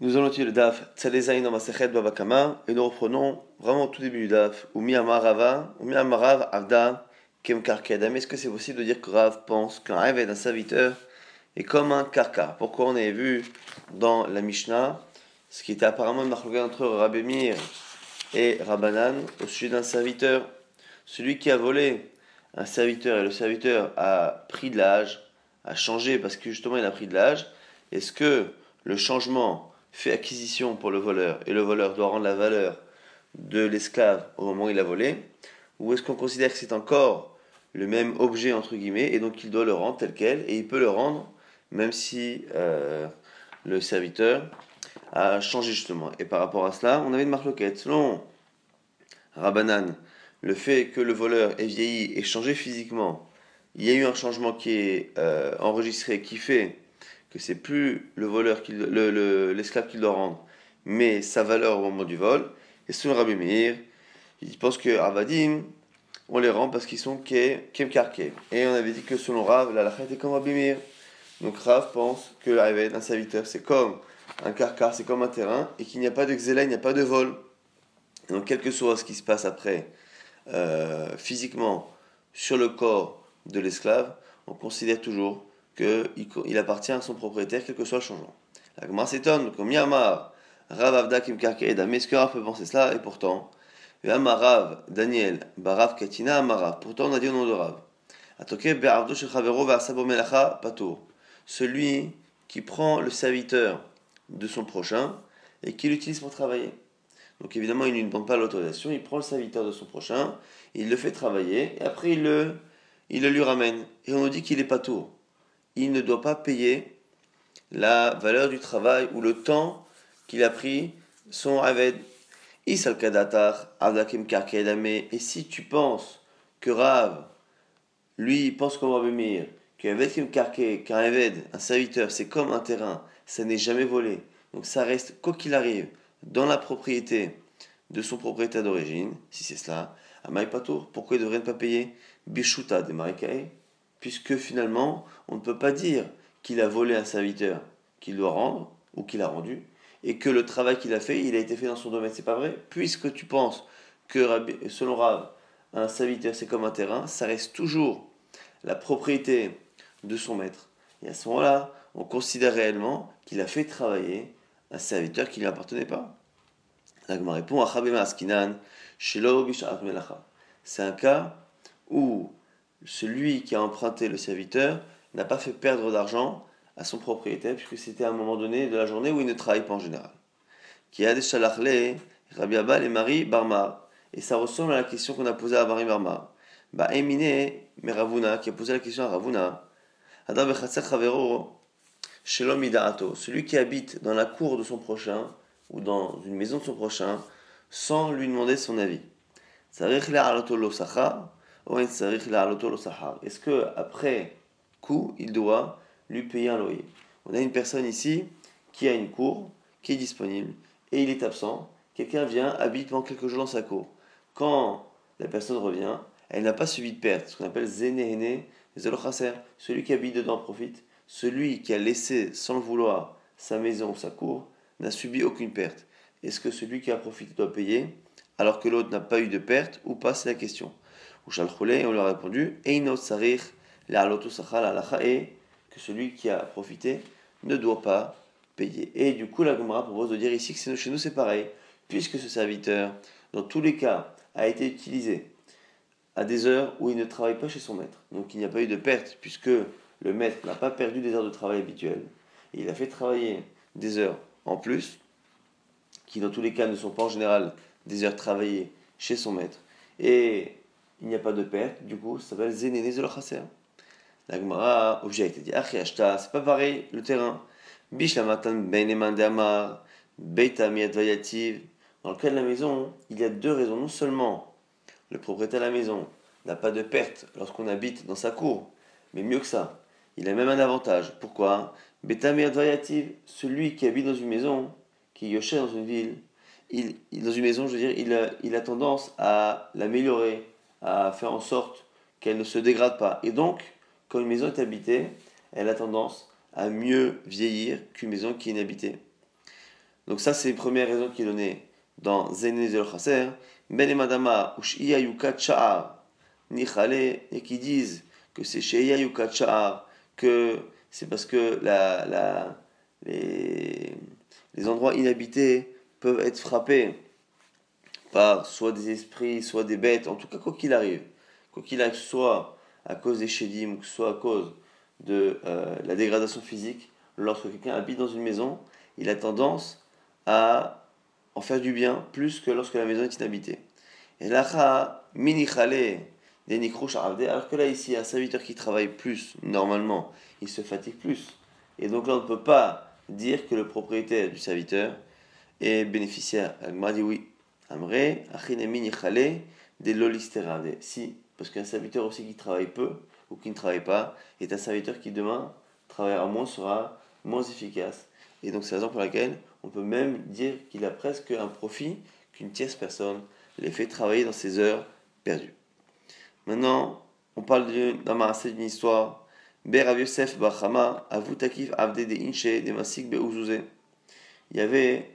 Nous allons étudier le DAF Tzalezaïn Masechet Babakama et nous reprenons vraiment au tout début du DAF ou Amarava ou Amarav Avda. Est-ce que c'est possible de dire que Rav pense qu'un rêve d'un serviteur est comme un karka Pourquoi on avait vu dans la Mishnah ce qui était apparemment une marque entre Rabemir et Rabanan au sujet d'un serviteur? Celui qui a volé un serviteur et le serviteur a pris de l'âge, a changé parce que justement il a pris de l'âge, est-ce que le changement fait acquisition pour le voleur et le voleur doit rendre la valeur de l'esclave au moment où il a volé Ou est-ce qu'on considère que c'est encore le même objet entre guillemets et donc il doit le rendre tel quel et il peut le rendre même si euh, le serviteur a changé justement. Et par rapport à cela, on avait une marque loquette. Selon Rabanan, le fait que le voleur ait vieilli et changé physiquement, il y a eu un changement qui est euh, enregistré qui fait que c'est plus le voleur qui, l'esclave le, qui doit rendre, mais sa valeur au moment du vol. Et selon Rabbi Meir, il pense que Avadim, on les rend parce qu'ils sont kem karke. Et on avait dit que selon Rav, la lachet est comme Rabbi Meir. Donc Rav pense que d'un serviteur, c'est comme un carcar, c'est comme un terrain, et qu'il n'y a pas de xéla, il n'y a pas de vol. donc, quel que soit ce qui se passe après, euh, physiquement, sur le corps de l'esclave, on considère toujours qu'il appartient à son propriétaire, quel que soit le changement. La Gemara s'étonne, comme Yamar, Rav Avda Kim mais est-ce que peut penser cela? Et pourtant, Rav Daniel, Barav Katina, Amarav. Pourtant, on a dit au nom de Rav. Celui qui prend le serviteur de son prochain et qui l'utilise pour travailler. Donc évidemment, il ne demande pas l'autorisation, il prend le serviteur de son prochain, il le fait travailler, et après il le, il le lui ramène. Et on nous dit qu'il est pas tour il ne doit pas payer la valeur du travail ou le temps qu'il a pris son aved. Et si tu penses que Rav, lui, pense comme Rabbi qu'un aved, un serviteur, c'est comme un terrain, ça n'est jamais volé. Donc ça reste, quoi qu'il arrive, dans la propriété de son propriétaire d'origine, si c'est cela. À Maïpatour, pourquoi il devrait pas payer Bishuta de Marikae puisque finalement, on ne peut pas dire qu'il a volé un serviteur qu'il doit rendre, ou qu'il a rendu, et que le travail qu'il a fait, il a été fait dans son domaine. C'est pas vrai, puisque tu penses que, selon Rav, un serviteur c'est comme un terrain, ça reste toujours la propriété de son maître. Et à ce moment-là, on considère réellement qu'il a fait travailler un serviteur qui ne lui appartenait pas. répond C'est un cas où celui qui a emprunté le serviteur n'a pas fait perdre d'argent à son propriétaire, puisque c'était à un moment donné de la journée où il ne travaille pas en général. Qui a des Rabbi Abba et Marie Barma. Et ça ressemble à la question qu'on a posée à Marie Barma. Bah, Emine, Meravuna, qui a posé la question à Ravuna. Celui qui habite dans la cour de son prochain, ou dans une maison de son prochain, sans lui demander son avis. Est-ce que après coup, il doit lui payer un loyer? On a une personne ici qui a une cour, qui est disponible, et il est absent. Quelqu'un vient, habite pendant quelques jours dans sa cour. Quand la personne revient, elle n'a pas subi de perte, ce qu'on appelle zénéhéné, celui qui habite dedans profite. Celui qui a laissé sans le vouloir sa maison ou sa cour n'a subi aucune perte. Est-ce que celui qui a profité doit payer alors que l'autre n'a pas eu de perte ou pas? C'est la question et on lui a répondu et que celui qui a profité ne doit pas payer. Et du coup, la Gemara propose de dire ici que chez nous c'est pareil, puisque ce serviteur, dans tous les cas, a été utilisé à des heures où il ne travaille pas chez son maître. Donc il n'y a pas eu de perte, puisque le maître n'a pas perdu des heures de travail habituelles. il a fait travailler des heures en plus, qui dans tous les cas ne sont pas en général des heures travaillées chez son maître. Et il n'y a pas de perte, du coup, ça s'appelle Zénéné Zolochaser. La Gemara objecte, dit Achiashta, c'est pas pareil, le terrain. Bishlamatan Beineman de Amar, Beita Vayativ. Dans le cas de la maison, il y a deux raisons. Non seulement le propriétaire de la maison n'a pas de perte lorsqu'on habite dans sa cour, mais mieux que ça, il a même un avantage. Pourquoi? Beta Vayativ, celui qui habite dans une maison, qui est dans une ville, il, dans une maison, je veux dire, il a, il a tendance à l'améliorer, à faire en sorte qu'elle ne se dégrade pas. Et donc, quand une maison est habitée, elle a tendance à mieux vieillir qu'une maison qui est inhabitée. Donc ça, c'est une première raison qui est donnée dans Zenezel Chaser. Ben et Madama, et qui disent que c'est chez que c'est parce que la, les endroits inhabités peuvent être frappés par soit des esprits, soit des bêtes, en tout cas quoi qu'il arrive. Quoi qu'il arrive, soit à cause des chédim, soit à cause de euh, la dégradation physique, lorsque quelqu'un habite dans une maison, il a tendance à en faire du bien plus que lorsque la maison est inhabitée. Et là, mini alors que là ici, un serviteur qui travaille plus, normalement, il se fatigue plus. Et donc là, on ne peut pas dire que le propriétaire du serviteur est bénéficiaire. Elle dit oui. Amré, de Si, parce qu'un serviteur aussi qui travaille peu ou qui ne travaille pas est un serviteur qui demain travaillera moins, sera moins efficace. Et donc c'est la raison pour laquelle on peut même dire qu'il a presque un profit qu'une tierce personne les fait travailler dans ses heures perdues. Maintenant, on parle d'un d'une histoire. Ber Yosef Bachama, Avutakif Avde de Inche, de Masik. Il y avait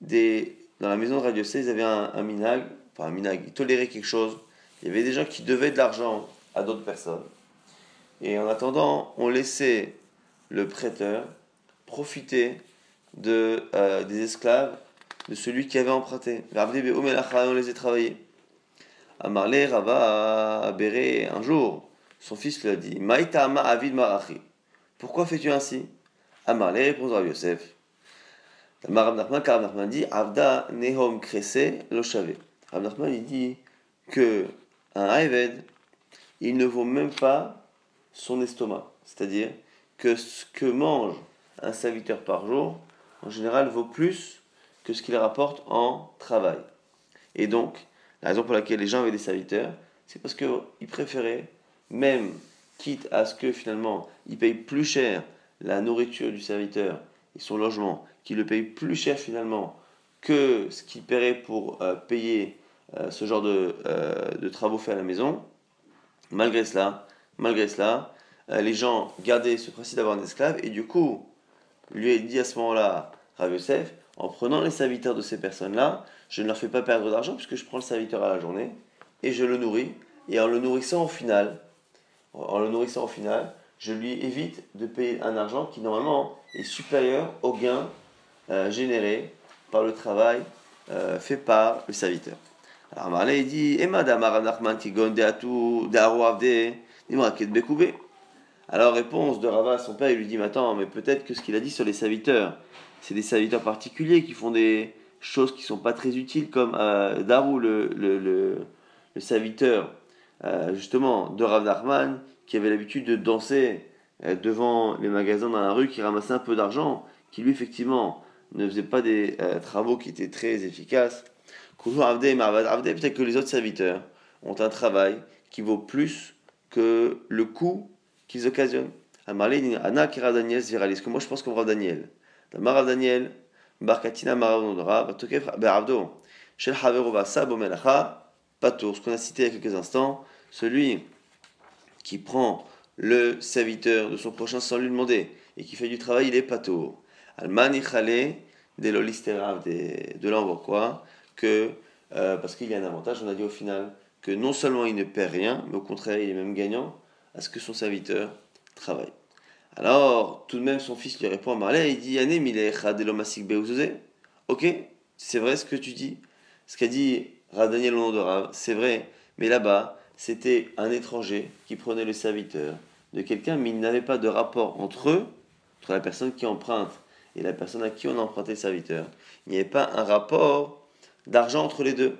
des. Dans la maison de Radio ils avaient un, un minag, enfin un minag, ils toléraient quelque chose. Il y avait des gens qui devaient de l'argent à d'autres personnes. Et en attendant, on laissait le prêteur profiter euh, des esclaves de celui qui avait emprunté. On les a travaillés. Amarle Rava Béré un jour, son fils lui a dit Maïtama Avid Marachi. Pourquoi fais-tu ainsi? Amarle répond à Yosef. Rav Nachman, dit Avda Nehom Krese Loshave. Rav Nachman il dit que un il ne vaut même pas son estomac. C'est-à-dire que ce que mange un serviteur par jour, en général, vaut plus que ce qu'il rapporte en travail. Et donc, la raison pour laquelle les gens avaient des serviteurs, c'est parce qu'ils préféraient, même quitte à ce que finalement ils payent plus cher la nourriture du serviteur et son logement, qu'ils le payent plus cher finalement que ce qu'ils paieraient pour euh, payer euh, ce genre de, euh, de, travaux faits à la maison. Malgré cela, malgré cela, les gens gardaient ce principe d'avoir un esclave et du coup, lui a dit à ce moment-là, Rav en prenant les serviteurs de ces personnes-là, je ne leur fais pas perdre d'argent puisque je prends le serviteur à la journée et je le nourris. Et en le nourrissant au final, en le nourrissant au final, je lui évite de payer un argent qui normalement est supérieur au gain euh, généré par le travail euh, fait par le serviteur. Alors Marley dit Alors réponse de Rava son père, il lui dit Mais attends, mais peut-être que ce qu'il a dit sur les serviteurs, c'est des serviteurs particuliers qui font des choses qui sont pas très utiles, comme euh, Darou, le, le, le, serviteur euh, justement de Rav Nachman, qui avait l'habitude de danser euh, devant les magasins dans la rue, qui ramassait un peu d'argent, qui lui effectivement ne faisait pas des euh, travaux qui étaient très efficaces. Peut-être que les autres serviteurs ont un travail qui vaut plus que le coût qu'ils occasionnent. Anna Kira Daniel que moi je pense qu'on va Daniel. Marav Daniel, Barkatina Marav Nodra, Batokef Be'avdo, Shel Haverova Sabo Melacha, Patour, ce qu'on a cité il y a quelques instants, celui qui prend le serviteur de son prochain sans lui demander et qui fait du travail, il est Patour. Almani de l'olisterav, de l'envoi que, euh, parce qu'il y a un avantage, on a dit au final que non seulement il ne perd rien, mais au contraire il est même gagnant à ce que son serviteur travaille. Alors, tout de même, son fils lui répond à Marley, il dit Ok, c'est vrai ce que tu dis. Ce qu'a dit Radaniel nom de Rav, c'est vrai. Mais là-bas, c'était un étranger qui prenait le serviteur de quelqu'un, mais il n'avait pas de rapport entre eux, entre la personne qui emprunte et la personne à qui on a emprunté le serviteur. Il n'y avait pas un rapport d'argent entre les deux.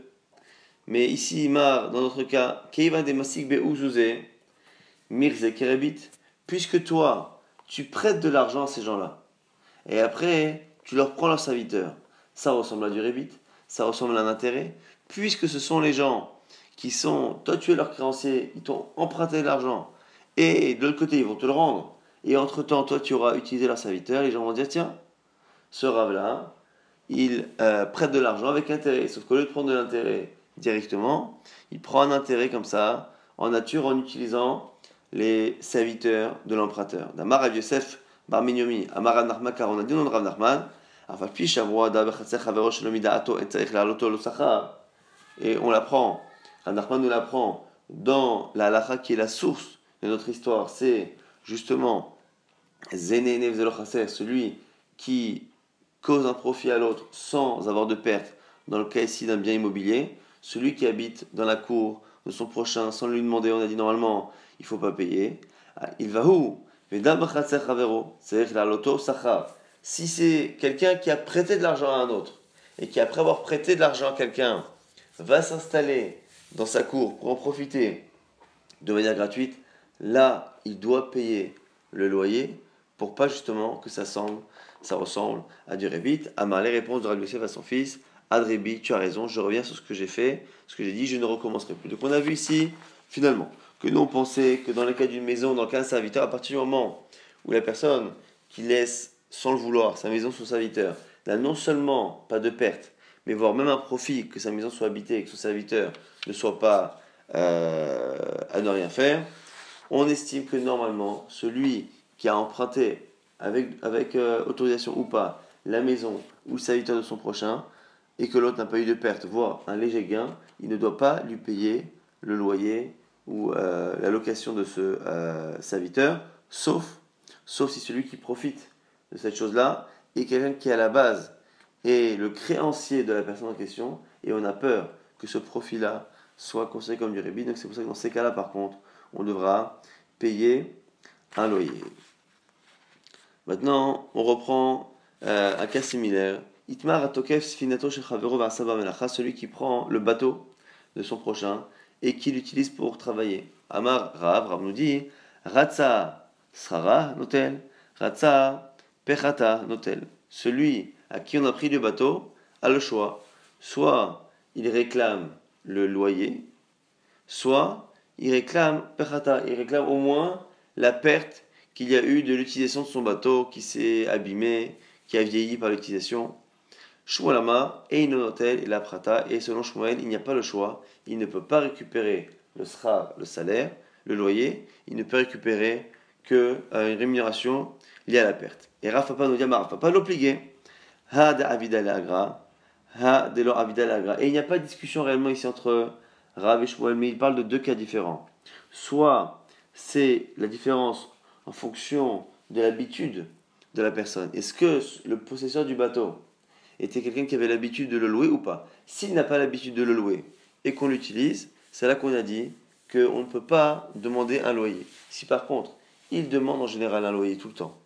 Mais ici, Mar, dans notre cas, puisque toi, tu prêtes de l'argent à ces gens-là. Et après, tu leur prends leur serviteur. Ça ressemble à du rébit, ça ressemble à un intérêt, puisque ce sont les gens qui sont, toi tu es leur créancier, ils t'ont emprunté de l'argent, et de l'autre côté ils vont te le rendre, et entre-temps toi tu auras utilisé leur serviteur, les gens vont dire tiens, ce rave-là, il euh, prête de l'argent avec intérêt, sauf qu'au lieu de prendre de l'intérêt directement, il prend un intérêt comme ça, en nature, en utilisant les serviteurs de l'emprunteur. D'Amar Rav Yosef Bar Minyomi, Amar Rav Nachman, car on a dit non Rav Nachman, Et on l'apprend, Nachman nous l'apprend dans la halakha qui est la source de notre histoire. C'est justement celui qui cause un profit à l'autre sans avoir de perte, dans le cas ici d'un bien immobilier, celui qui habite dans la cour de son prochain sans lui demander, on a dit normalement, il ne faut pas payer, ah, il va où? Si c'est quelqu'un qui a prêté de l'argent à un autre, et qui après avoir prêté de l'argent à quelqu'un, va s'installer dans sa cour pour en profiter de manière gratuite, là, il doit payer le loyer pour pas justement que ça, semble, ça ressemble à du rébit. Amar les réponses de Rabbi à son fils, Adrébi, tu as raison, je reviens sur ce que j'ai fait, ce que j'ai dit, je ne recommencerai plus. Donc on a vu ici, finalement, que nous on pensait que dans le cas d'une maison, dans le cas d'un serviteur, à partir du moment où la personne qui laisse sans le vouloir sa maison son serviteur n'a non seulement pas de perte, mais voire même un profit que sa maison soit habitée et que son serviteur ne soit pas euh, à ne rien faire, on estime que normalement, celui qui a emprunté avec, euh, autorisation ou pas la maison ou le serviteur de son prochain, et que l'autre n'a pas eu de perte, voire un léger gain, il ne doit pas lui payer le loyer ou euh, la location de ce serviteur, sauf, sauf si celui qui profite de cette chose-là est quelqu'un qui à la base est le créancier de la personne en question, et on a peur que ce profit-là soit considéré comme du rébit. Donc c'est pour ça que dans ces cas-là, par contre, on devra payer un loyer. Maintenant, on reprend euh, un cas similaire. Itmar atokef sfinato celui qui prend le bateau de son prochain et qui l'utilise pour travailler. Amar Rav, Rav nous dit, Ratsa srara notel, Ratsa pechata notel. Celui à qui on a pris le bateau a le choix. Soit il réclame le loyer, soit il réclame il réclame au moins la perte qu'il y a eu de l'utilisation de son bateau qui s'est abîmé, qui a vieilli par l'utilisation. Shmuelama et Inonotel et la prata, et selon Shmuel, il n'y a pas le choix, il ne peut pas récupérer le sra, le salaire, le loyer, il ne peut récupérer que euh, une rémunération liée à la perte. Et Rafa nous dit, Rafa pas l'obliger. Ha de agra, ha de agra. Et il n'y a pas de discussion réellement ici entre Rav et Shmuel, mais il parle de deux cas différents. Soit c'est la différence en fonction de l'habitude de la personne. Est-ce que le possesseur du bateau était quelqu'un qui avait l'habitude de le louer ou pas? S'il n'a pas l'habitude de le louer et qu'on l'utilise, c'est là qu'on a dit qu'on ne peut pas demander un loyer. Si par contre, il demande en général un loyer tout le temps,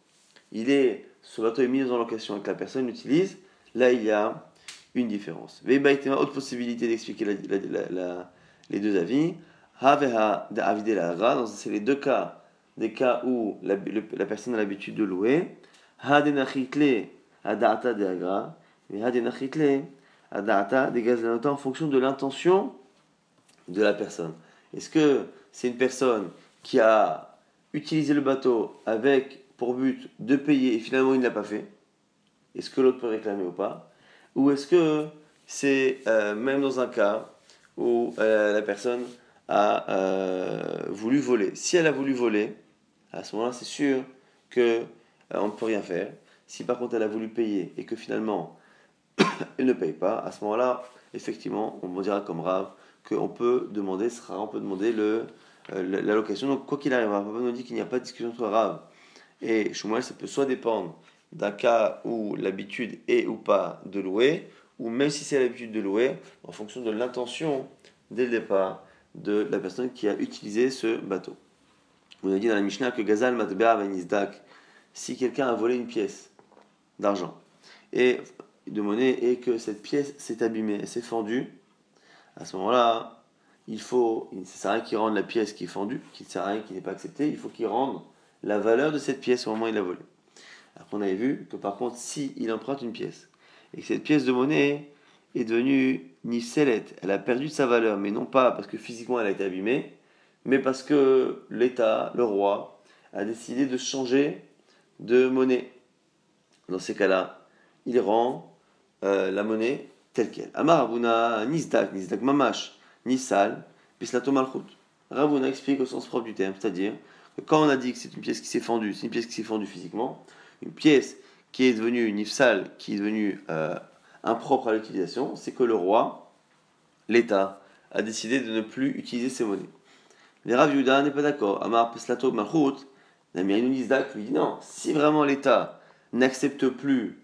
il est, ce bateau est mis en location et que la personne l'utilise, là il y a une différence. Autre possibilité d'expliquer les deux avis. C'est les deux cas, des cas où la, personne a l'habitude de louer. en fonction de l'intention de la personne. Est-ce que c'est une personne qui a utilisé le bateau avec pour but de payer et finalement il ne l'a pas fait? Est-ce que l'autre peut réclamer ou pas? Ou est-ce que c'est euh, même dans un cas où euh, la personne a euh, voulu voler? Si elle a voulu voler, à ce moment-là c'est sûr que on ne peut rien faire. Si par contre elle a voulu payer et que finalement elle ne paye pas, à ce moment-là, effectivement, on dira comme rave qu'on peut demander, sera, on peut demander le, l'allocation. Donc quoi qu'il arrive, Papa nous dit qu'il n'y a pas de discussion entre rave et Shmuel, ça peut soit dépendre d'un cas où l'habitude est ou pas de louer, ou même si c'est l'habitude de louer, en fonction de l'intention dès le départ de la personne qui a utilisé ce bateau. On a dit dans la Mishnah que Gazal Matbea Venizdak, si quelqu'un a volé une pièce d'argent et de monnaie et que cette pièce s'est abîmée, s'est fendue, à ce moment-là, il faut, ne sert à rien qu'il rende la pièce qui est fendue, qu'il ne sert à rien qui n'est pas acceptée, il faut qu'il rende la valeur de cette pièce au moment où il l'a volée. Alors qu'on avait vu que par contre, si il emprunte une pièce et que cette pièce de monnaie est devenue nifselet, elle a perdu sa valeur, mais non pas parce que physiquement elle a été abîmée, mais parce que l'État, le roi, a décidé de changer de monnaie. Dans ces cas-là, il rend euh, la monnaie telle qu'elle. Amar Ravuna, Nizdak, Nizdak Mamash, Nisal, Pislato Malchut. Ravuna explique au sens propre du terme, c'est-à-dire quand on a dit que c'est une pièce qui s'est fendue, c'est une pièce qui s'est fendue physiquement, une pièce qui est devenu nifsal, qui est devenu euh, impropre à l'utilisation, c'est que le roi, l'État, a décidé de ne plus utiliser ces monnaies. Les Rav n'est pas d'accord. Amar Peslato Malchut, Namirinu Nizdak lui dit non, si vraiment l'État n'accepte plus,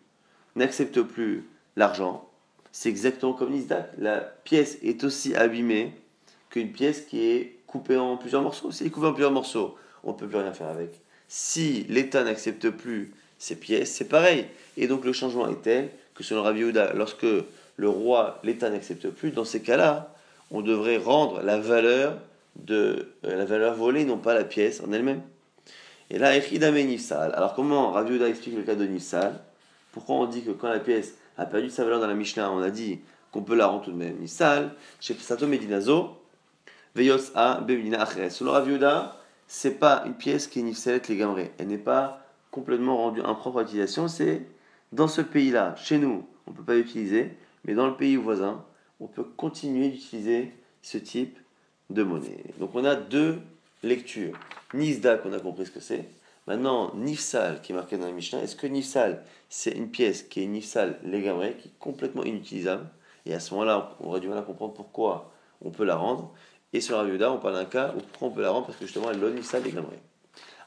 n'accepte plus l'argent, c'est exactement comme Nizdak. La pièce est aussi abîmée qu'une pièce qui est coupée en plusieurs morceaux. Si elle est coupée en plusieurs morceaux, on ne peut plus rien faire avec. Si l'État n'accepte plus ces pièces, c'est pareil. Et donc le changement est tel que selon Rav lorsque le roi, l'État n'accepte plus, dans ces cas-là, on devrait rendre la valeur de euh, la valeur volée, non pas la pièce en elle-même. Et là, Echidame Nifsal. Alors comment Rav explique le cas de Nifsal? Pourquoi on dit que quand la pièce a perdu sa valeur dans la Mishnah, on a dit qu'on peut la rendre tout de même Nifsal? Chez Sato Medinazo, Veyos A Bemina Acheres. Selon Rav c'est pas une pièce qui est Nifsalet les gamrés. Elle n'est pas complètement rendue impropre à l'utilisation. C'est dans ce pays-là, chez nous, on ne peut pas l'utiliser, mais dans le pays voisin, on peut continuer d'utiliser ce type de monnaie. Donc on a deux lectures. Nizda, qu'on a compris ce que c'est. Maintenant, Nifsal, qui est marqué dans la Mishnah. Est-ce que Nifsal, c'est une pièce qui est Nifsal Legamre, qui est complètement inutilisable? Et à ce moment-là, on aurait du mal à comprendre pourquoi on peut la rendre. Et sur la Viuda, on parle d'un cas où on peut la rendre? Parce que justement, elle est Nifsal Legamre.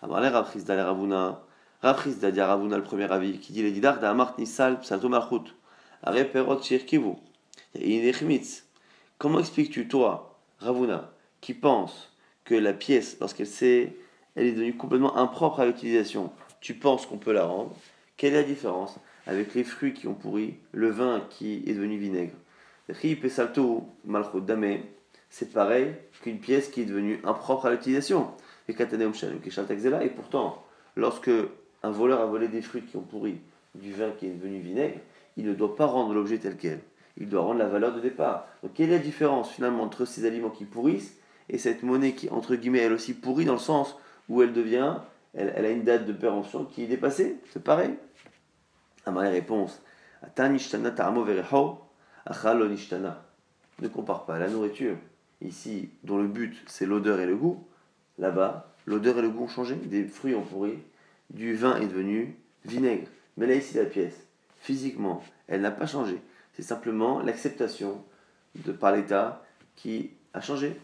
Amarle Raprizda le Ravuna. Raprizda dit Ravuna, le premier avis, qui dit Les Didar d'Amart Nifsal Psalto Marchut. Areperot Shirkivu. Comment expliques-tu, toi, Ravuna, qui pense que la pièce, lorsqu'elle s'est, elle est devenue complètement impropre à l'utilisation, tu penses qu'on peut la rendre Quelle est la différence avec les fruits qui ont pourri, le vin qui est devenu vinaigre? C'est pareil qu'une pièce qui est devenue impropre à l'utilisation. Et pourtant, lorsque un voleur a volé des fruits qui ont pourri, du vin qui est devenu vinaigre, il ne doit pas rendre l'objet tel quel il doit rendre la valeur de départ. Donc quelle est la différence finalement entre ces aliments qui pourrissent et cette monnaie qui, entre guillemets, elle aussi pourrit dans le sens où elle devient, elle, a une date de péremption qui est dépassée C'est pareil À ma réponse, ne compare pas la nourriture, ici, dont le but c'est l'odeur et le goût. Là-bas, l'odeur et le goût ont changé, des fruits ont pourri, du vin est devenu vinaigre. Mais là, ici, la pièce, physiquement, elle n'a pas changé. C'est simplement l'acceptation de par l'État qui a changé.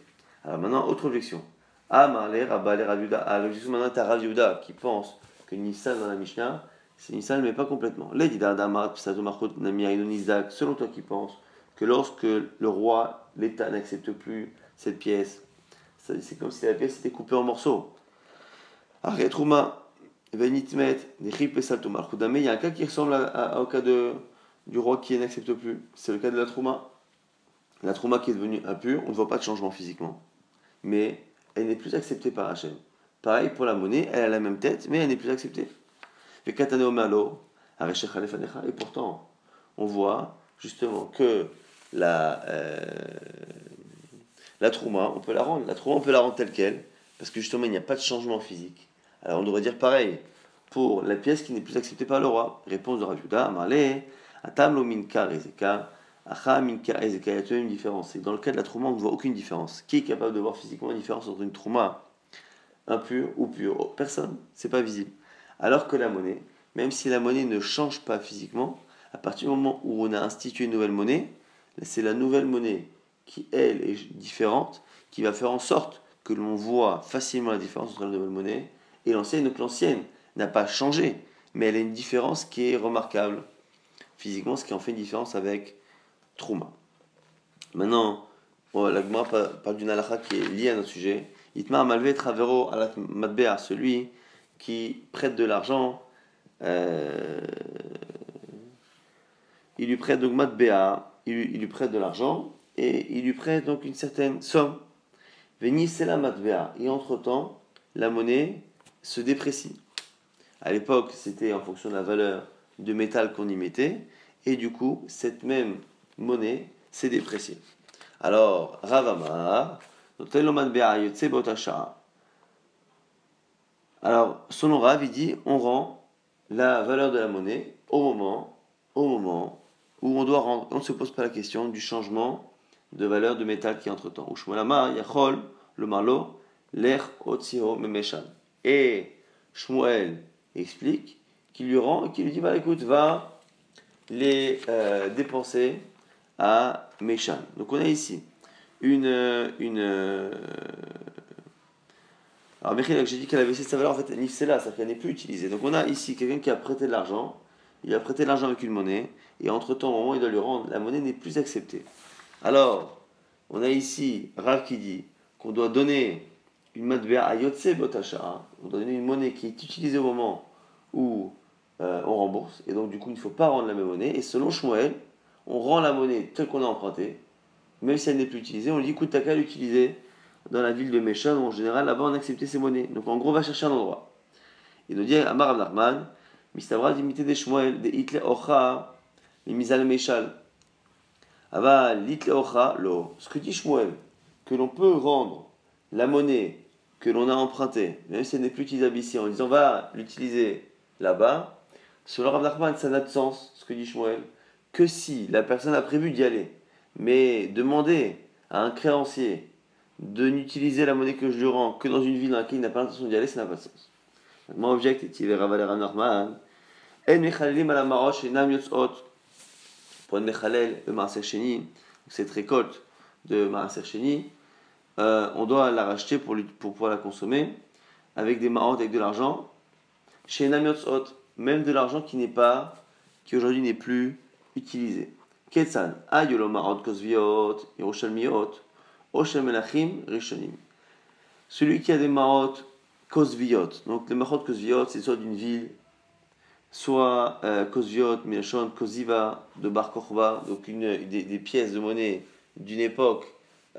Alors maintenant, autre objection. Marler, Rabba, Raviuda. Ah, l'objection maintenant est à qui pense que Nissan dans la Mishnah, c'est Nissan, mais pas complètement. Selon toi qui pense que lorsque le roi, l'État n'accepte plus cette pièce, c'est comme si la pièce était coupée en morceaux. Arretrouma, Venitmet, il y a un cas qui ressemble au cas de du roi qui n'accepte plus. C'est le cas de la Trouma. La Trouma qui est devenue impure, on ne voit pas de changement physiquement. Mais elle n'est plus acceptée par Hachem. Pareil pour la monnaie, elle a la même tête, mais elle n'est plus acceptée. Et pourtant, on voit justement que la, euh, la Trouma, on peut la rendre. La Trouma, on peut la rendre telle qu'elle, parce que justement, il n'y a pas de changement physique. Alors on devrait dire pareil pour la pièce qui n'est plus acceptée par le roi. Réponse de Rajuda, Amalé. Atam minka rezeka, acha minka ezeka. Il y a une différence. C'est dans le cas de la trouma, on ne voit aucune différence. Qui est capable de voir physiquement la différence entre une trouma impure ou pure? Personne. C'est pas visible. Alors que la monnaie, même si la monnaie ne change pas physiquement, à partir du moment où on a institué une nouvelle monnaie, c'est la nouvelle monnaie qui, elle, est différente, qui va faire en sorte que l'on voit facilement la différence entre la nouvelle monnaie et l'ancienne. Donc l'ancienne n'a pas changé, mais elle a une différence qui est remarquable physiquement, ce qui en fait une différence avec Trouma. Maintenant, la Gemara parle d'une halakha qui est liée à notre sujet. Itmar malvé travero alat matbea, celui qui prête de l'argent, euh, il lui prête donc matbea, il, lui prête de l'argent et il lui prête donc une certaine somme. Veni la matbea. Et entre-temps, la monnaie se déprécie. À l'époque, c'était en fonction de la valeur de métal qu'on y mettait, et du coup, cette même monnaie s'est dépréciée. Alors, Ravama, alors, selon Rav, il dit on rend la valeur de la monnaie au moment, au moment où on doit rendre, on ne se pose pas la question du changement de valeur de métal qui est entre temps. Yachol, le malo, l'air Memeshan. Et Shmuel explique qui lui rend et qui lui dit bah écoute, va les euh, dépenser à Meshan. Donc on a ici une. une euh, alors Mechilek, j'ai dit qu'elle avait laissé sa valeur, en fait, c'est là, ça qu'elle n'est plus utilisée. Donc on a ici quelqu'un qui a prêté de l'argent, il a prêté de l'argent avec une monnaie, et entre-temps, au moment où il doit lui rendre, la monnaie n'est plus acceptée. Alors, on a ici Rav qui dit qu'on doit donner une matbea à Yotse Botacha, on doit donner une monnaie qui est utilisée au moment où euh, on rembourse, et donc du coup il ne faut pas rendre la même monnaie, et selon Shmuel, on rend la monnaie telle qu'on a empruntée, même si elle n'est plus utilisée, on lui dit écoute, t'as qu'à l'utiliser dans la ville de Meshan, où en général là-bas on acceptait ces monnaies. Donc en gros, on va chercher un endroit. Il nous dit Amar Abnarman, Mistabra d'imiter des Shmuel, des Hitle Ocha, les Mizal Meshal. Ava l'Hitle Ocha, lo. Ce que dit Shmuel, que l'on peut rendre la monnaie que l'on a empruntée, même si elle n'est plus utilisable ici, en disant va l'utiliser là-bas, selon Rav ça n'a de sens, ce que dit Shmuel, que si la personne a prévu d'y aller. Mais demander à un créancier de n'utiliser la monnaie que je lui rends que dans une ville dans laquelle il n'a pas l'intention d'y aller, ça n'a pas de sens. Moi, object est-il Rav Nachman En mechalelim ala marosh et nam yotzot. Pour une mechalel, le maaser cette récolte de maaser sheni, euh, on doit la racheter pour, pour pouvoir la consommer avec des marottes, avec de l'argent. Chez Namiotzot, même de l'argent qui n'est pas, qui aujourd'hui n'est plus utilisé. Ketsan, ayolo marot kosviot, yerushalmiot, oshem melachim rishonim. Celui qui a des marot kosviot, donc les marot kosviot, c'est soit d'une ville, soit euh, kosviot, milachon, kosiva, de bar korba, donc une, des, des, pièces de monnaie d'une époque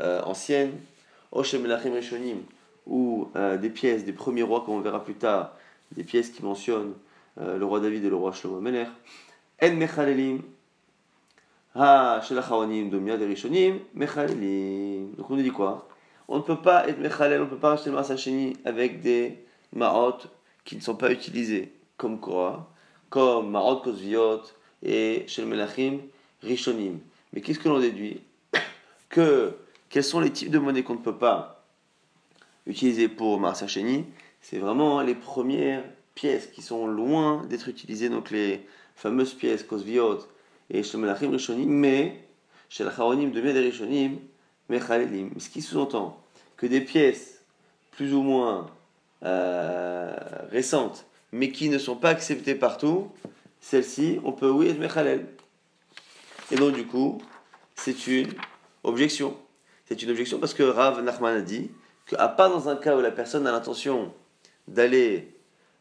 euh, ancienne, oshem melachim rishonim, ou euh, des pièces des premiers rois, comme on verra plus tard, des pièces qui mentionnent euh, le roi David et le roi Shlomo Melech. En mechalelim, ha shelacharonim domia derishonim, mechalelim. Donc on nous dit quoi? On ne peut pas être mechalel, on ne peut pas acheter le masacheni avec des maot qui ne sont pas utilisés. Comme quoi? Comme maot kosviot et shel melachim rishonim. Mais qu'est-ce que l'on déduit? Que quels sont les types de monnaies qu'on ne peut pas utiliser pour Marsacheni C'est vraiment les premières pièces qui sont loin d'être utilisées, donc les fameuses pièces Kosviot et Shemelachim Rishonim, mais chez l'Acharonim de des Rishonim, Mechalelim. Ce qui sous-entend que des pièces plus ou moins euh, récentes, mais qui ne sont pas acceptées partout, celles-ci, on peut oui être Mechalel. Et donc, du coup, c'est une objection. C'est une objection parce que Rav Nachman a dit qu'à part dans un cas où la personne a l'intention d'aller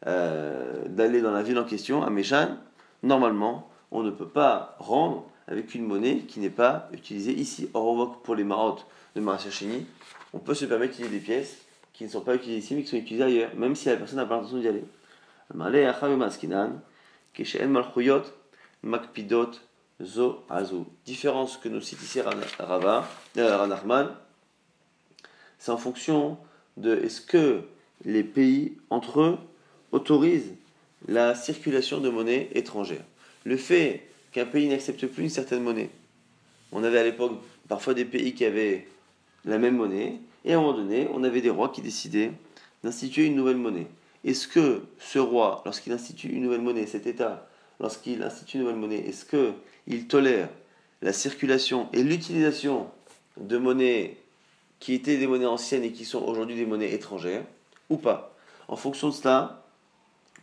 euh, dans la ville en question, à Méchan, normalement, on ne peut pas rendre avec une monnaie qui n'est pas utilisée ici. Or, on voit pour les marottes de Marachachini, on peut se permettre d'utiliser des pièces qui ne sont pas utilisées ici, mais qui sont utilisées ailleurs, même si la personne n'a pas l'intention d'y aller. Zo Azu. Différence que nous cite ici Rava, euh, c'est en fonction de est-ce que les pays entre eux autorisent la circulation de monnaie étrangère. Le fait qu'un pays n'accepte plus une certaine monnaie, on avait à l'époque parfois des pays qui avaient la même monnaie, et à un moment donné, on avait des rois qui décidaient d'instituer une nouvelle monnaie. Est-ce que ce roi, lorsqu'il institue une nouvelle monnaie, cet État, lorsqu'il institue une nouvelle monnaie, est-ce qu'il tolère la circulation et l'utilisation de monnaies qui étaient des monnaies anciennes et qui sont aujourd'hui des monnaies étrangères, ou pas? En fonction de cela,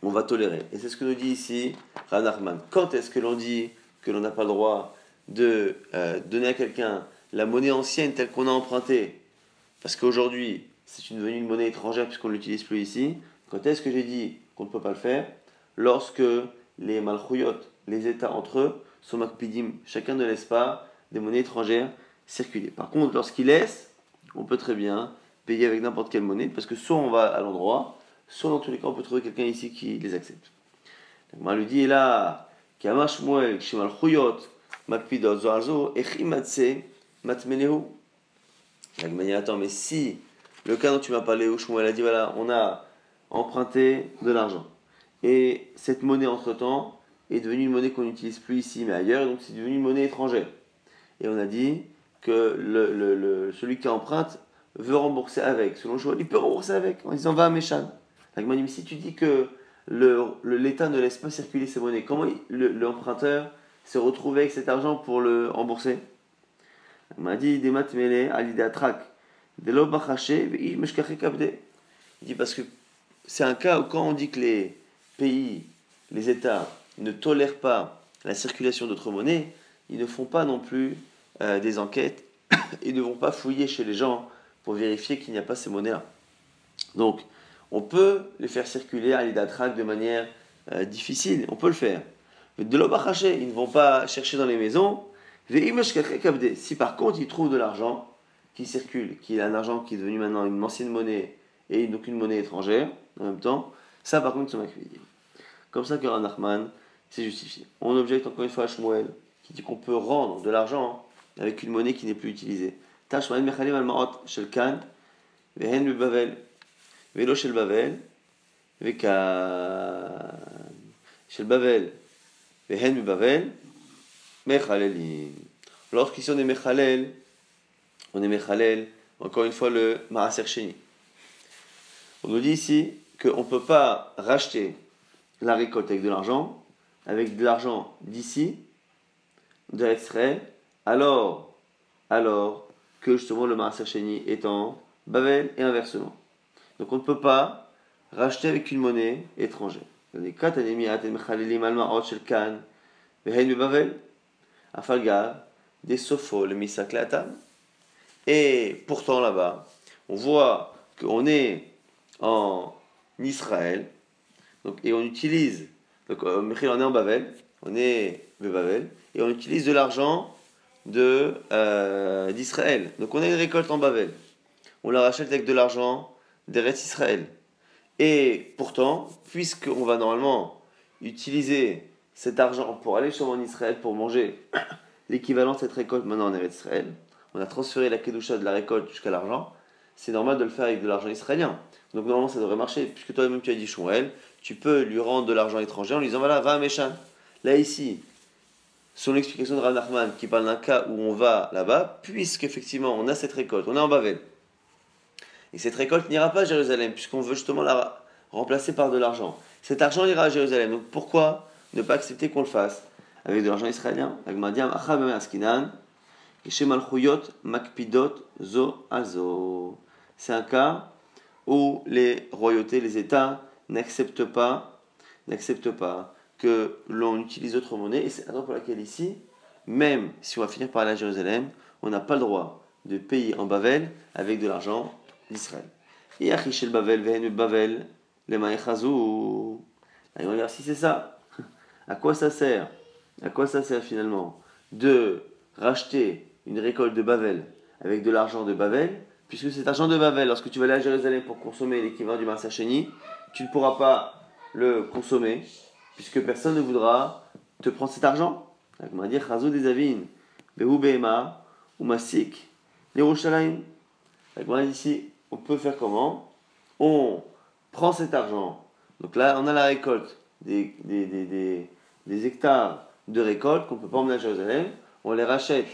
on va tolérer. Et c'est ce que nous dit ici Ranachman. Quand est-ce que l'on dit que l'on n'a pas le droit de euh, donner à quelqu'un la monnaie ancienne telle qu'on a empruntée? Parce qu'aujourd'hui, c'est une, devenue une monnaie étrangère puisqu'on ne l'utilise plus ici. Quand est-ce que j'ai dit qu'on ne peut pas le faire? Lorsque les malchouyot, les États entre eux, sont makpidim, chacun ne laisse pas des monnaies étrangères circuler. Par contre, lorsqu'ils laissent, on peut très bien payer avec n'importe quelle monnaie, parce que soit on va à l'endroit, soit dans tous les cas on peut trouver quelqu'un ici qui les accepte. Donc, on lui dit là, Kamash Moel, Shimal Khuyot, Makpidot, Zoazo, Echimatse, Matmenehu. La attends, mais si le cas dont tu m'as parlé, où Shmuel a dit voilà, on a emprunté de l'argent, et cette monnaie entre-temps est devenue une monnaie qu'on n'utilise plus ici mais ailleurs, donc c'est devenu une monnaie étrangère. Et on a dit que le, le, celui qui emprunte veut rembourser avec. Selon le choix, il peut rembourser avec en disant va à Méchan. Si tu dis que l'État ne laisse pas circuler ces monnaies Comment l'emprunteur s'est retrouvé avec cet argent pour le rembourser? Il m'a dit Il dit parce que c'est un cas où quand on dit que les pays, les États ne tolèrent pas la circulation d'autres monnaies, ils ne font pas non plus euh, des enquêtes, ils ne vont pas fouiller chez les gens pour vérifier qu'il n'y a pas ces monnaies-là. Donc, on peut les faire circuler à l'idatrak de manière euh, difficile, on peut le faire. Mais de l'obachaché, ils ne vont pas chercher dans les maisons. Si par contre ils trouvent de l'argent qui circule, qui est un argent qui est devenu maintenant une ancienne monnaie et donc une monnaie étrangère en même temps, ça par contre ils sont Comme ça que Ranachman c'est justifié. On objecte encore une fois à Shmuel qui dit qu'on peut rendre de l'argent avec une monnaie qui n'est plus utilisée. Velo shel bavel veka shel bavel vehen bavel mechalelim. Lorsqu'ils sont des mechalel, on est mechalel, encore une fois le maaser sheni. On nous dit ici qu'on ne peut pas racheter la récolte avec de l'argent, avec de l'argent d'ici, de l'extrait, alors, alors que justement le Maaser Sheni est en Babel et inversement. Donc on ne peut pas racheter avec une monnaie étrangère. Et pourtant là-bas, on voit qu'on est en Israël, donc, et on utilise, donc euh, on est en Babel, on est et on utilise de l'argent euh, d'Israël. Donc on a une récolte en Babel. On la rachète avec de l'argent d'Eretz Israël. Et pourtant, puisqu'on va normalement utiliser cet argent pour aller sur en Israël pour manger l'équivalent de cette récolte maintenant en Eretz Israël, on a transféré la kedusha de la récolte jusqu'à l'argent, c'est normal de le faire avec de l'argent israélien. Donc normalement ça devrait marcher, puisque toi-même tu as dit Shmuel, tu peux lui rendre de l'argent étranger en lui disant voilà, va à. Là ici, sur l'explication de Rav qui parle d'un cas où on va là-bas, puisqu'effectivement on a cette récolte, on est en Bavel. Et cette récolte n'ira pas à Jérusalem, puisqu'on veut justement la remplacer par de l'argent. Cet argent ira à Jérusalem. Donc pourquoi ne pas accepter qu'on le fasse avec de l'argent israélien? C'est un cas où les royautés, les États n'acceptent pas, n'acceptent pas que l'on utilise d'autres monnaies. Et c'est la raison pour laquelle ici, même si on va finir par aller à Jérusalem, on n'a pas le droit de payer en Bavel avec de l'argent d'Israël. Et le Bavel, Bavel, les on regarde si c'est ça. À quoi ça sert À quoi ça sert finalement de racheter une récolte de Bavel avec de l'argent de Bavel puisque cet argent de Bavel, lorsque tu vas aller à Jérusalem pour consommer l'équivalent du Marsacheni, tu ne pourras pas le consommer puisque personne ne voudra te prendre cet argent. On dire des Avin, Behema, ou Masik, l'Irushalayim. ici, on peut faire comment On prend cet argent. Donc là, on a la récolte des, des, hectares de récolte qu'on ne peut pas emmener à Jérusalem. On les rachète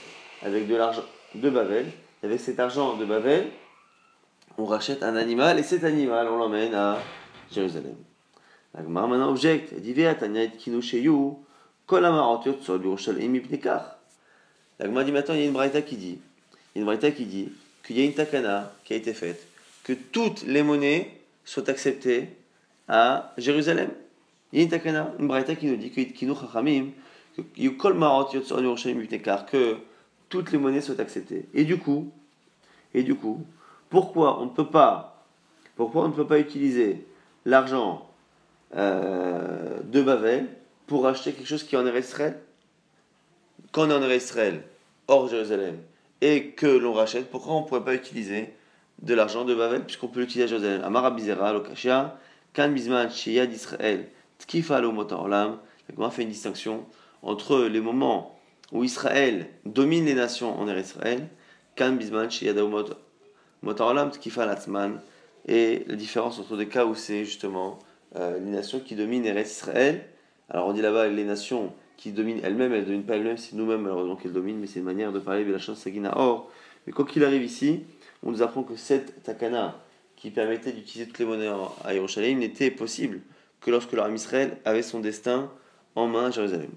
avec de l'argent de Babel. Avec cet argent de Babel, on rachète un animal et cet animal, on l'emmène à Jérusalem. La Gemara maintenant objecte. Dit La Gemara dit maintenant il y a une braïta qui dit, il y a une braïta qui dit qu'il y a une takana qui a été faite, que toutes les monnaies soient acceptées à Jérusalem. Il y a une takana, une braïta qui nous dit que toutes les monnaies soient acceptées. Et du coup, et du coup, pourquoi on ne peut pas, pourquoi on ne peut pas utiliser l'argent euh, de Bavel pour acheter quelque chose qui est en Israël? Quand on est en Israël, hors Jérusalem, et que l'on rachète, pourquoi on ne pourrait pas utiliser de l'argent de Bavel puisqu'on peut l'utiliser à Jérusalem Amara Bizera, Lokashia, Kan Bizman, Sheyad Israël, Tkifa Olam. La fait une distinction entre les moments où Israël domine les nations en Israël, Kan Bizman, Sheyad Olam, Tkifa Latzman, et la différence entre des cas où c'est justement euh, les nations qui dominent Eretz Israël. Alors on dit là-bas les nations qui dominent elles-mêmes, elles ne dominent pas elles-mêmes, c'est nous-mêmes malheureusement qu'elles dominent, mais c'est une manière de parler de la chance Sagina Or. Mais quoi qu'il arrive ici, on nous apprend que cette takana qui permettait d'utiliser toutes les monnaies à Yerushalayim n'était possible que lorsque leur Israël avait son destin en main à Jérusalem.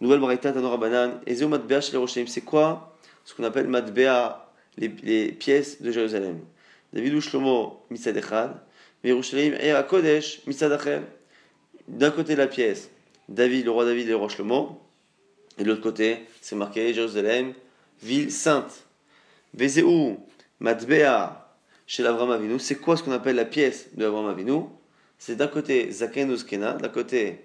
Nouvelle Braïta, Tanora Banan, Ezeo Matbea chez les C'est quoi ce qu'on appelle Matbea, les, les pièces de Jérusalem? David Shlomo Mitzad Echad, Yerushalayim et Kodesh Mitzad D'un côté la pièce, David, le roi David et le roi Shlomo, et de l'autre côté, c'est marqué Jérusalem, ville sainte. Matbea chez l'Avram Avinu, c'est quoi ce qu'on appelle la pièce de l'Avram Avinu? C'est d'un côté Zaken Uskena, d'un côté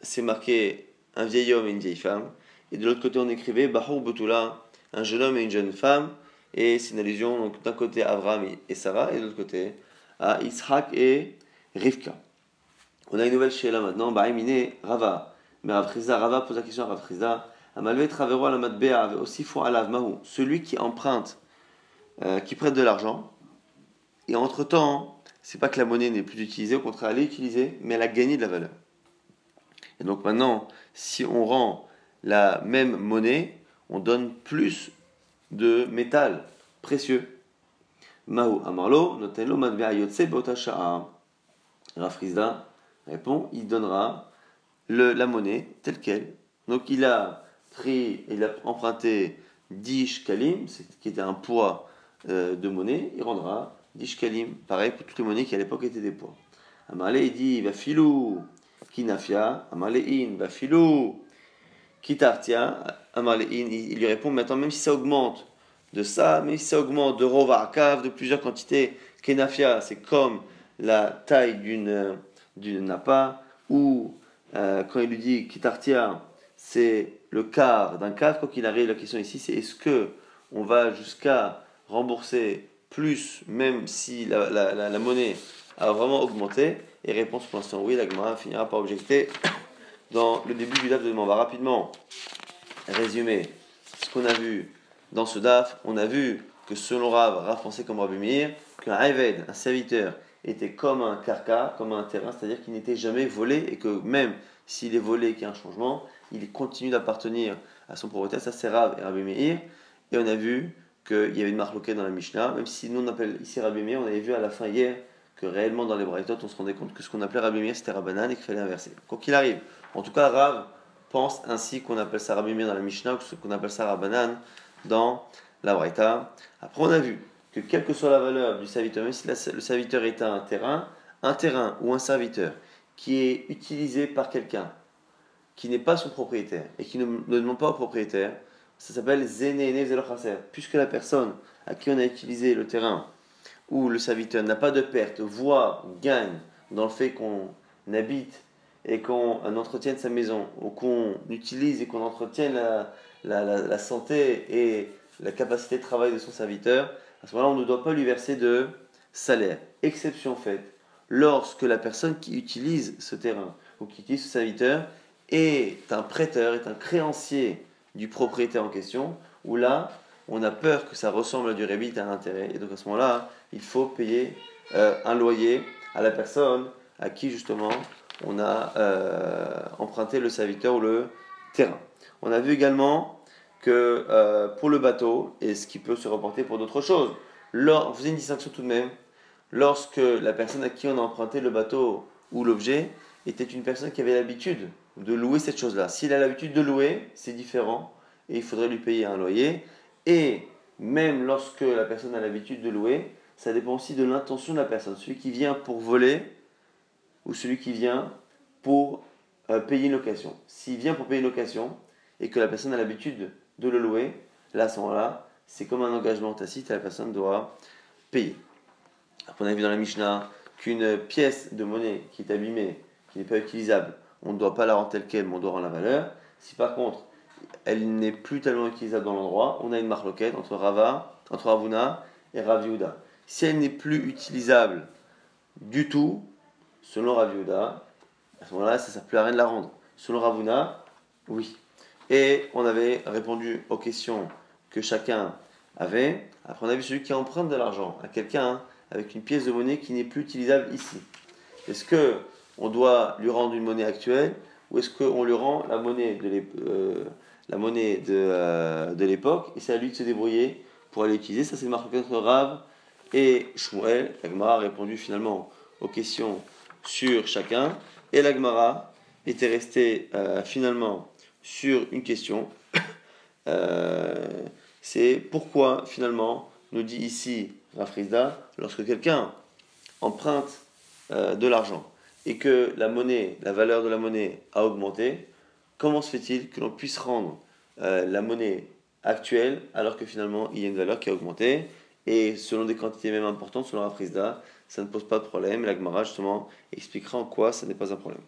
c'est marqué un vieil homme et une vieille femme, et de l'autre côté on écrivait Bahur Butula, un jeune homme et une jeune femme, et c'est une allusion donc d'un côté à Avram et Sarah, et de l'autre côté à Ishak et Rivka. On a une nouvelle chez là maintenant, Baïmine Rava. Mais Rav Rava pose la question à Rav Friza, Amalvet Travero la Matbea aussi font Alav Mahou, celui qui emprunte, euh, qui prête de l'argent, et entre-temps, c'est pas que la monnaie n'est plus utilisée, au contraire, elle est utilisée, mais elle a gagné de la valeur. Et donc maintenant, si on rend la même monnaie, on donne plus de métal précieux. Mahu Amarlo, notenlo Matbea Yotse Botasha'a. Rafrizda répond, il donnera le, la monnaie telle qu'elle. Donc il a pris, il a emprunté 10 shkalim, qui était un poids de monnaie, il rendra 10 shkalim. Pareil pour toutes les monnaies qui à l'époque étaient des poids. Amalé, il dit, va filou, kinafia, Amalé in, va filou, kitartia, Amalé in, il lui répond, maintenant même si ça augmente de ça, même si ça augmente de rova cave, de plusieurs quantités, kinafia, c'est comme la taille d'une d'une napa, ou euh, quand il lui dit kitartia, c'est le quart d'un quart, quoi qu'il arrive, la question ici c'est est-ce que on va jusqu'à rembourser plus, même si la, la, la, monnaie a vraiment augmenté Et réponse pour l'instant oui, la Gemara finira par objecter dans le début du DAF de On va rapidement résumer ce qu'on a vu dans ce DAF. On a vu que selon Rav, Rav pensait comme Rabbi Meir, qu'un Eved, un serviteur, était comme un carca, comme un terrain, c'est-à-dire qu'il n'était jamais volé et que même s'il est volé qu'il y a un changement, il continue d'appartenir à son propriétaire. Ça, c'est Rav et Rabbi Meir. Et on a vu qu'il y avait une marque dans la Mishnah, même si nous on appelle ici Rabbi Meir, on avait vu à la fin hier que réellement dans les Braithot, on se rendait compte que ce qu'on appelait Rabbi Meir c'était Rabbanan et qu'il fallait inverser. Quoi qu'il arrive, en tout cas, Rav pense ainsi qu'on appelle ça Rabbi Meir dans la Mishnah ou qu'on appelle ça Rabbanan dans la Braïta. Après, on a vu que quelle que soit la valeur du serviteur, même si le serviteur est un terrain, un terrain ou un serviteur qui est utilisé par quelqu'un qui n'est pas son propriétaire et qui ne, demande pas au propriétaire, ça s'appelle Puisque la personne à qui on a utilisé le terrain ou le serviteur n'a pas de perte, voit, gagne dans le fait qu'on habite et qu'on entretienne sa maison, ou qu'on utilise et qu'on entretienne la, la, la, santé et la capacité de travail de son serviteur, à ce moment-là, on ne doit pas lui verser de salaire. Exception faite, lorsque la personne qui utilise ce terrain ou qui utilise ce serviteur est un prêteur, est un créancier du propriétaire en question, où là, on a peur que ça ressemble à du rébit, à un intérêt. Et donc à ce moment-là, il faut payer euh, un loyer à la personne à qui justement on a euh, emprunté le serviteur ou le terrain. On a vu également que euh, pour le bateau, et ce qui peut se reporter pour d'autres choses, on faisait une distinction tout de même, lorsque la personne à qui on a emprunté le bateau ou l'objet était une personne qui avait l'habitude de louer cette chose-là. S'il a l'habitude de louer, c'est différent, et il faudrait lui payer un loyer. Et même lorsque la personne a l'habitude de louer, ça dépend aussi de l'intention de la personne. Celui qui vient pour voler ou celui qui vient pour euh, payer une location. S'il vient pour payer une location et que la personne a l'habitude de le louer, là, à ce moment-là, c'est comme un engagement tacite et la personne doit payer. On a vu dans la Mishnah qu'une pièce de monnaie qui est abîmée, qui n'est pas utilisable, on ne doit pas la rendre telle qu'elle, mais on doit rendre la valeur. Si par contre, elle n'est plus tellement utilisable dans l'endroit, on a une marloquette entre Rava, entre Ravuna et Raviuda. Si elle n'est plus utilisable du tout, selon Raviuda, à ce moment-là, ça ne sert plus à rien de la rendre. Selon Ravuna, oui. Et on avait répondu aux questions que chacun avait. Après, on a vu celui qui emprunte de l'argent à quelqu'un avec une pièce de monnaie qui n'est plus utilisable ici. Est-ce que on doit lui rendre une monnaie actuelle ou est-ce qu'on lui rend la monnaie de euh, euh, l'époque et c'est à lui de se débrouiller pour aller l'utiliser Ça, c'est le marque entre Rav et Shmuel. Agmar a répondu finalement aux questions sur chacun. Et la Gemara était restée euh, finalement sur une question. C'est pourquoi finalement nous dit ici Rafrizda, lorsque quelqu'un emprunte de l'argent et que la monnaie, la valeur de la monnaie a augmenté, comment se fait-il que l'on puisse rendre la monnaie actuelle alors que finalement il y a une valeur qui a augmenté? Et selon des quantités même importantes, selon Rafrizda, ça ne pose pas de problème. Et la Gemara justement expliquera en quoi ça n'est pas un problème.